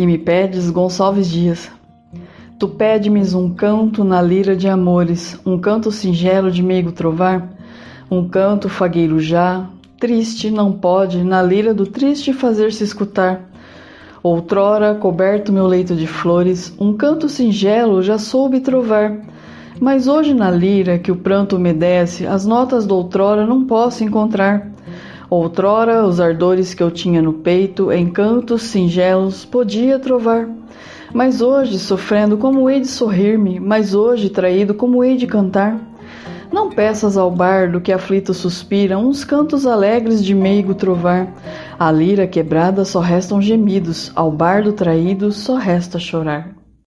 que me pedes, Gonçalves Dias. Tu pede-me um canto na lira de amores, um canto singelo de meigo trovar, um canto fagueiro já, triste não pode na lira do triste fazer-se escutar. Outrora, coberto meu leito de flores, um canto singelo já soube trovar. Mas hoje na lira que o pranto umedece, as notas do outrora não posso encontrar. Outrora, os ardores que eu tinha no peito, em cantos singelos, podia trovar. Mas hoje, sofrendo, como hei de sorrir-me? Mas hoje, traído, como hei de cantar? Não peças ao bardo que aflito suspira uns cantos alegres de meigo trovar. A lira quebrada só restam gemidos, ao bardo traído só resta chorar.